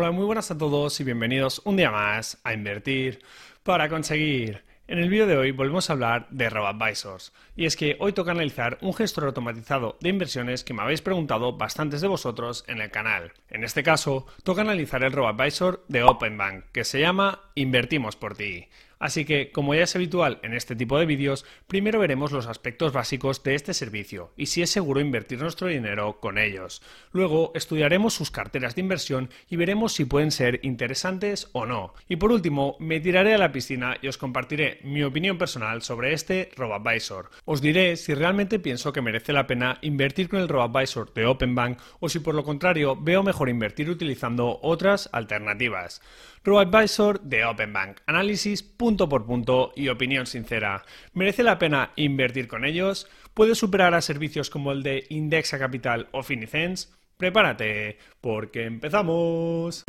Hola, muy buenas a todos y bienvenidos un día más a Invertir para conseguir. En el vídeo de hoy volvemos a hablar de RoboAdvisors, y es que hoy toca analizar un gestor automatizado de inversiones que me habéis preguntado bastantes de vosotros en el canal. En este caso, toca analizar el RoboAdvisor de OpenBank, que se llama Invertimos por ti. Así que, como ya es habitual en este tipo de vídeos, primero veremos los aspectos básicos de este servicio y si es seguro invertir nuestro dinero con ellos. Luego estudiaremos sus carteras de inversión y veremos si pueden ser interesantes o no. Y por último, me tiraré a la piscina y os compartiré mi opinión personal sobre este RoboAdvisor. Os diré si realmente pienso que merece la pena invertir con el RoboAdvisor de OpenBank o si por lo contrario veo mejor invertir utilizando otras alternativas. RoboAdvisor de OpenBank. Análisis punto por punto y opinión sincera. ¿Merece la pena invertir con ellos? ¿Puede superar a servicios como el de Indexa Capital o Finicens? Prepárate, porque empezamos.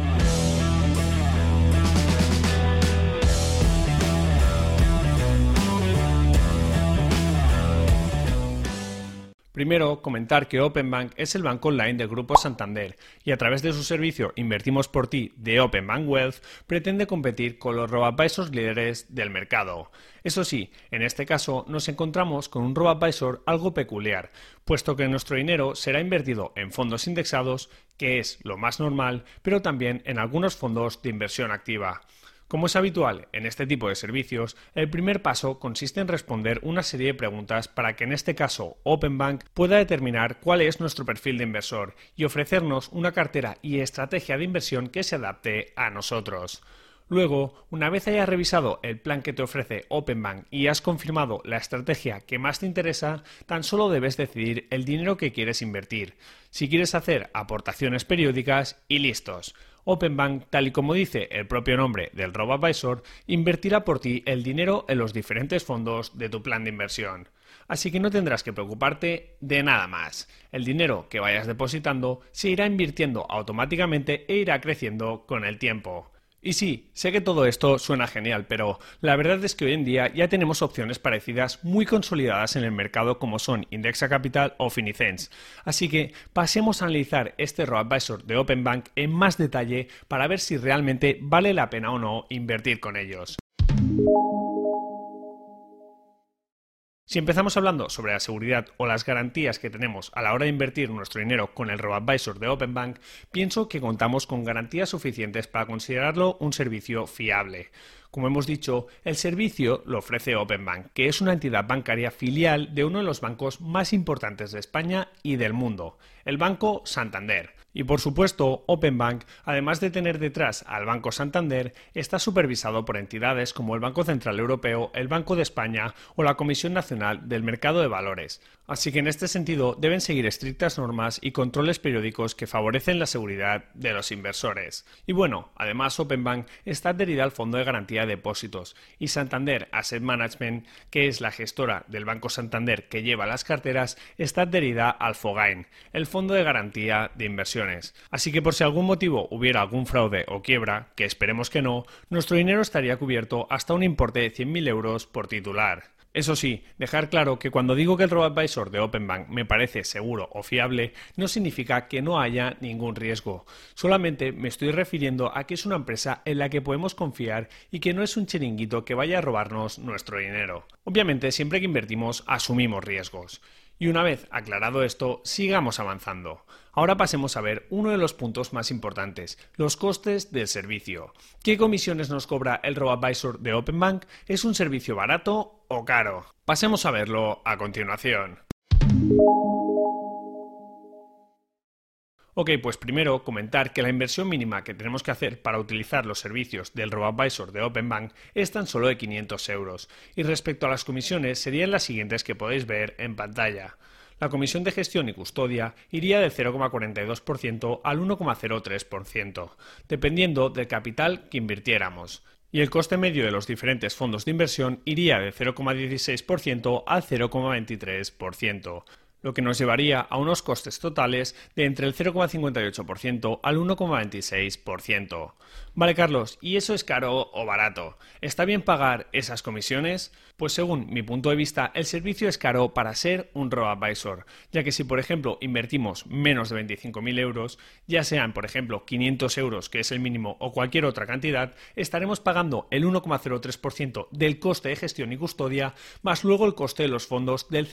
Primero, comentar que Openbank es el banco online del Grupo Santander y a través de su servicio Invertimos por ti de Openbank Wealth pretende competir con los robo-advisors líderes del mercado. Eso sí, en este caso nos encontramos con un robo-advisor algo peculiar, puesto que nuestro dinero será invertido en fondos indexados, que es lo más normal, pero también en algunos fondos de inversión activa. Como es habitual en este tipo de servicios, el primer paso consiste en responder una serie de preguntas para que en este caso OpenBank pueda determinar cuál es nuestro perfil de inversor y ofrecernos una cartera y estrategia de inversión que se adapte a nosotros. Luego, una vez hayas revisado el plan que te ofrece OpenBank y has confirmado la estrategia que más te interesa, tan solo debes decidir el dinero que quieres invertir. Si quieres hacer aportaciones periódicas y listos. OpenBank, tal y como dice el propio nombre del RoboAdvisor, invertirá por ti el dinero en los diferentes fondos de tu plan de inversión. Así que no tendrás que preocuparte de nada más. El dinero que vayas depositando se irá invirtiendo automáticamente e irá creciendo con el tiempo. Y sí, sé que todo esto suena genial, pero la verdad es que hoy en día ya tenemos opciones parecidas muy consolidadas en el mercado como son Indexa Capital o Finicens. Así que pasemos a analizar este RoAdvisor de OpenBank en más detalle para ver si realmente vale la pena o no invertir con ellos. Si empezamos hablando sobre la seguridad o las garantías que tenemos a la hora de invertir nuestro dinero con el RoboAdvisor de OpenBank, pienso que contamos con garantías suficientes para considerarlo un servicio fiable. Como hemos dicho, el servicio lo ofrece OpenBank, que es una entidad bancaria filial de uno de los bancos más importantes de España y del mundo, el Banco Santander. Y por supuesto, OpenBank, además de tener detrás al Banco Santander, está supervisado por entidades como el Banco Central Europeo, el Banco de España o la Comisión Nacional del Mercado de Valores. Así que en este sentido deben seguir estrictas normas y controles periódicos que favorecen la seguridad de los inversores. Y bueno, además OpenBank está adherida al Fondo de Garantía de Depósitos y Santander Asset Management, que es la gestora del Banco Santander que lleva las carteras, está adherida al FOGAIN, el Fondo de Garantía de Inversión Así que por si algún motivo hubiera algún fraude o quiebra, que esperemos que no, nuestro dinero estaría cubierto hasta un importe de 100.000 euros por titular. Eso sí, dejar claro que cuando digo que el RoboAdvisor de OpenBank me parece seguro o fiable, no significa que no haya ningún riesgo. Solamente me estoy refiriendo a que es una empresa en la que podemos confiar y que no es un chiringuito que vaya a robarnos nuestro dinero. Obviamente, siempre que invertimos, asumimos riesgos. Y una vez aclarado esto, sigamos avanzando. Ahora pasemos a ver uno de los puntos más importantes, los costes del servicio. ¿Qué comisiones nos cobra el RoboAdvisor de OpenBank? ¿Es un servicio barato o caro? Pasemos a verlo a continuación. Ok, pues primero comentar que la inversión mínima que tenemos que hacer para utilizar los servicios del RoboAdvisor de OpenBank es tan solo de 500 euros. Y respecto a las comisiones serían las siguientes que podéis ver en pantalla. La comisión de gestión y custodia iría del 0,42% al 1,03%, dependiendo del capital que invirtiéramos. Y el coste medio de los diferentes fondos de inversión iría del 0,16% al 0,23%. Lo que nos llevaría a unos costes totales de entre el 0,58% al 1,26%. Vale, Carlos, ¿y eso es caro o barato? ¿Está bien pagar esas comisiones? Pues según mi punto de vista, el servicio es caro para ser un robo-advisor, ya que si por ejemplo invertimos menos de 25.000 euros, ya sean por ejemplo 500 euros, que es el mínimo, o cualquier otra cantidad, estaremos pagando el 1,03% del coste de gestión y custodia, más luego el coste de los fondos del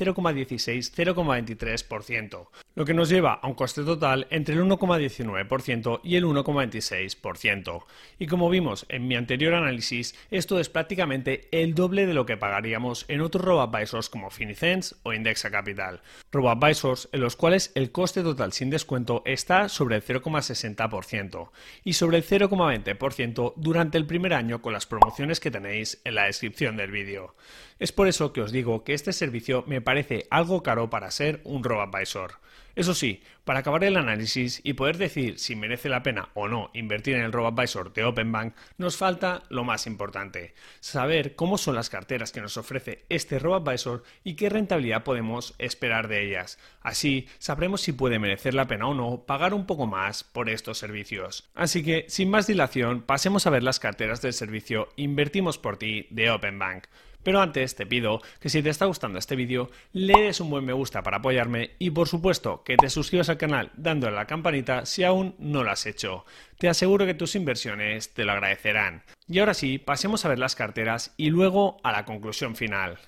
0,16-0,23%, lo que nos lleva a un coste total entre el 1,19% y el 1,26%. Y como vimos en mi anterior análisis, esto es prácticamente el doble de lo que pagamos en otros robo-advisors como Finicens o Indexa Capital. Robo-advisors en los cuales el coste total sin descuento está sobre el 0,60% y sobre el 0,20% durante el primer año con las promociones que tenéis en la descripción del vídeo. Es por eso que os digo que este servicio me parece algo caro para ser un robo-advisor. Eso sí, para acabar el análisis y poder decir si merece la pena o no invertir en el RoboAdvisor de OpenBank, nos falta lo más importante, saber cómo son las carteras que nos ofrece este RoboAdvisor y qué rentabilidad podemos esperar de ellas. Así sabremos si puede merecer la pena o no pagar un poco más por estos servicios. Así que, sin más dilación, pasemos a ver las carteras del servicio Invertimos por ti de OpenBank. Pero antes te pido que si te está gustando este vídeo, le des un buen me gusta para apoyarme y por supuesto que te suscribas al canal dándole a la campanita si aún no lo has hecho. Te aseguro que tus inversiones te lo agradecerán. Y ahora sí, pasemos a ver las carteras y luego a la conclusión final.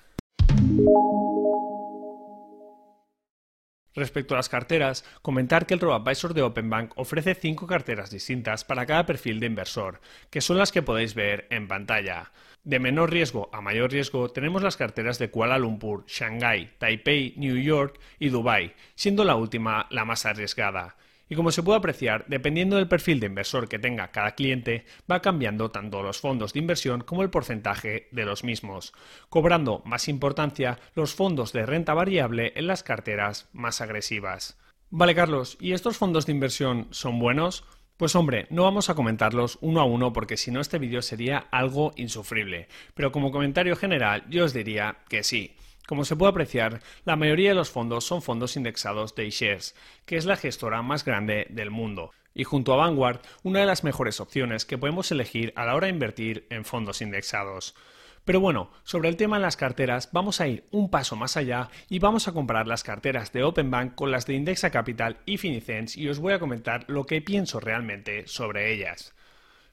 Respecto a las carteras, comentar que el RoboAdvisor de OpenBank ofrece cinco carteras distintas para cada perfil de inversor, que son las que podéis ver en pantalla. De menor riesgo a mayor riesgo tenemos las carteras de Kuala Lumpur, Shanghai, Taipei, New York y Dubai, siendo la última la más arriesgada. Y como se puede apreciar, dependiendo del perfil de inversor que tenga cada cliente, va cambiando tanto los fondos de inversión como el porcentaje de los mismos, cobrando más importancia los fondos de renta variable en las carteras más agresivas. Vale, Carlos, ¿y estos fondos de inversión son buenos? Pues hombre, no vamos a comentarlos uno a uno porque si no este vídeo sería algo insufrible, pero como comentario general yo os diría que sí. Como se puede apreciar, la mayoría de los fondos son fondos indexados de iShares, que es la gestora más grande del mundo, y junto a Vanguard, una de las mejores opciones que podemos elegir a la hora de invertir en fondos indexados. Pero bueno, sobre el tema de las carteras vamos a ir un paso más allá y vamos a comparar las carteras de OpenBank con las de Indexa Capital y Finicens y os voy a comentar lo que pienso realmente sobre ellas.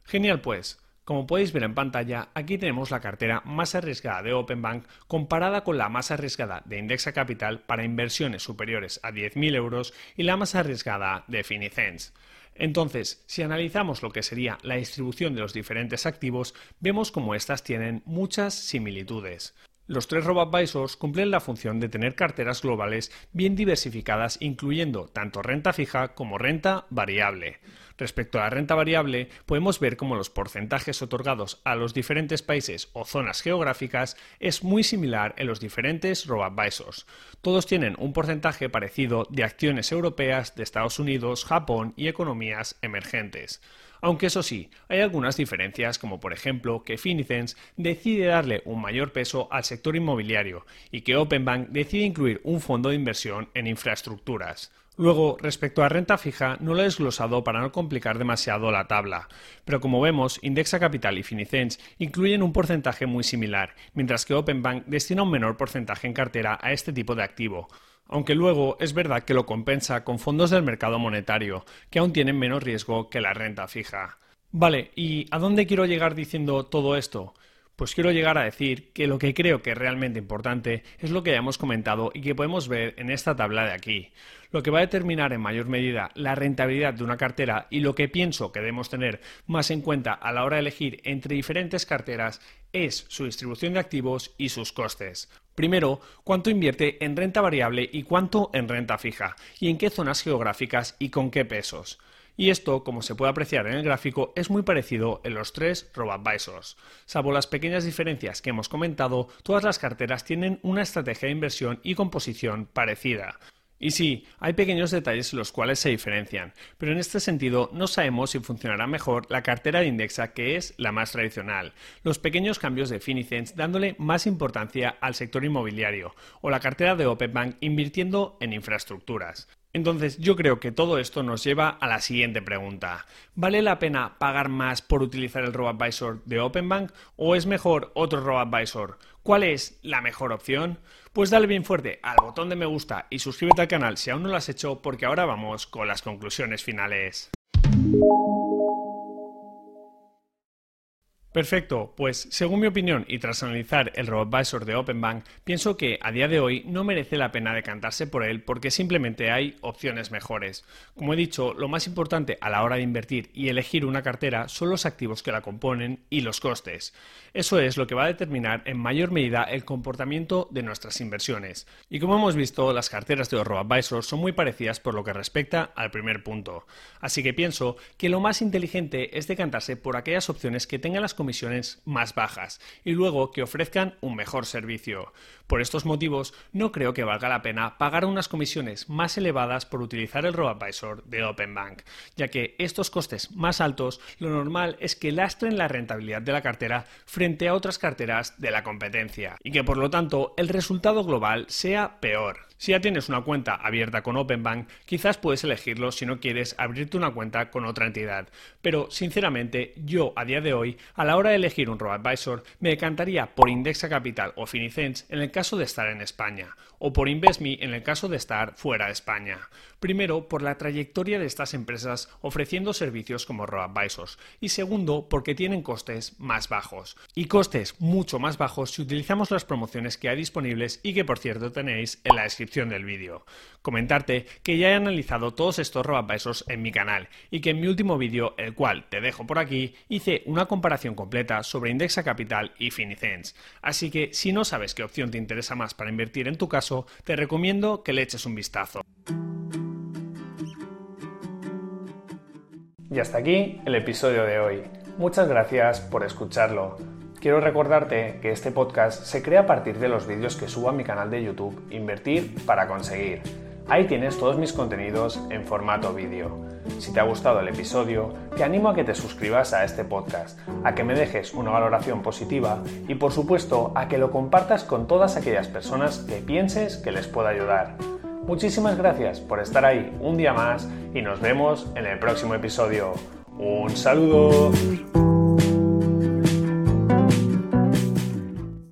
Genial pues. Como podéis ver en pantalla, aquí tenemos la cartera más arriesgada de OpenBank comparada con la más arriesgada de Indexa Capital para inversiones superiores a 10.000 euros y la más arriesgada de Finicens. Entonces, si analizamos lo que sería la distribución de los diferentes activos, vemos como estas tienen muchas similitudes. Los tres robo-advisors cumplen la función de tener carteras globales bien diversificadas, incluyendo tanto renta fija como renta variable. Respecto a la renta variable, podemos ver cómo los porcentajes otorgados a los diferentes países o zonas geográficas es muy similar en los diferentes robo-advisors. Todos tienen un porcentaje parecido de acciones europeas, de Estados Unidos, Japón y economías emergentes. Aunque eso sí, hay algunas diferencias, como por ejemplo que Finicens decide darle un mayor peso al sector inmobiliario y que OpenBank decide incluir un fondo de inversión en infraestructuras. Luego, respecto a renta fija, no lo he desglosado para no complicar demasiado la tabla, pero como vemos, Indexa Capital y Finicens incluyen un porcentaje muy similar, mientras que OpenBank destina un menor porcentaje en cartera a este tipo de activo, aunque luego es verdad que lo compensa con fondos del mercado monetario, que aún tienen menos riesgo que la renta fija. Vale, ¿y a dónde quiero llegar diciendo todo esto? Pues quiero llegar a decir que lo que creo que es realmente importante es lo que ya hemos comentado y que podemos ver en esta tabla de aquí. Lo que va a determinar en mayor medida la rentabilidad de una cartera y lo que pienso que debemos tener más en cuenta a la hora de elegir entre diferentes carteras es su distribución de activos y sus costes. Primero, cuánto invierte en renta variable y cuánto en renta fija, y en qué zonas geográficas y con qué pesos. Y esto, como se puede apreciar en el gráfico, es muy parecido en los tres robo-advisors. Salvo las pequeñas diferencias que hemos comentado, todas las carteras tienen una estrategia de inversión y composición parecida. Y sí, hay pequeños detalles en los cuales se diferencian, pero en este sentido no sabemos si funcionará mejor la cartera de Indexa que es la más tradicional, los pequeños cambios de Finicens dándole más importancia al sector inmobiliario o la cartera de Openbank invirtiendo en infraestructuras. Entonces yo creo que todo esto nos lleva a la siguiente pregunta. ¿Vale la pena pagar más por utilizar el RoboAdvisor de OpenBank o es mejor otro RoboAdvisor? ¿Cuál es la mejor opción? Pues dale bien fuerte al botón de me gusta y suscríbete al canal si aún no lo has hecho porque ahora vamos con las conclusiones finales. Perfecto, pues según mi opinión y tras analizar el RoboAdvisor de OpenBank, pienso que a día de hoy no merece la pena decantarse por él porque simplemente hay opciones mejores. Como he dicho, lo más importante a la hora de invertir y elegir una cartera son los activos que la componen y los costes. Eso es lo que va a determinar en mayor medida el comportamiento de nuestras inversiones. Y como hemos visto, las carteras de RoboAdvisor son muy parecidas por lo que respecta al primer punto. Así que pienso que lo más inteligente es decantarse por aquellas opciones que tengan las comisiones más bajas y luego que ofrezcan un mejor servicio. Por estos motivos, no creo que valga la pena pagar unas comisiones más elevadas por utilizar el RoboAdvisor de OpenBank, ya que estos costes más altos lo normal es que lastren la rentabilidad de la cartera frente a otras carteras de la competencia y que por lo tanto el resultado global sea peor. Si ya tienes una cuenta abierta con OpenBank, quizás puedes elegirlo si no quieres abrirte una cuenta con otra entidad. Pero, sinceramente, yo a día de hoy, a la hora de elegir un RoboAdvisor, me decantaría por Indexa Capital o Finicens en el caso de estar en España, o por InvestMe en el caso de estar fuera de España. Primero, por la trayectoria de estas empresas ofreciendo servicios como RoboAdvisors, y segundo, porque tienen costes más bajos. Y costes mucho más bajos si utilizamos las promociones que hay disponibles y que por cierto tenéis en la descripción del vídeo. Comentarte que ya he analizado todos estos RoboAdvisors en mi canal y que en mi último vídeo, el cual te dejo por aquí, hice una comparación completa sobre Indexa Capital y Finicens. Así que si no sabes qué opción te interesa más para invertir en tu caso, te recomiendo que le eches un vistazo. Y hasta aquí el episodio de hoy. Muchas gracias por escucharlo. Quiero recordarte que este podcast se crea a partir de los vídeos que subo a mi canal de YouTube Invertir para conseguir. Ahí tienes todos mis contenidos en formato vídeo. Si te ha gustado el episodio, te animo a que te suscribas a este podcast, a que me dejes una valoración positiva y por supuesto a que lo compartas con todas aquellas personas que pienses que les pueda ayudar. Muchísimas gracias por estar ahí un día más y nos vemos en el próximo episodio. Un saludo.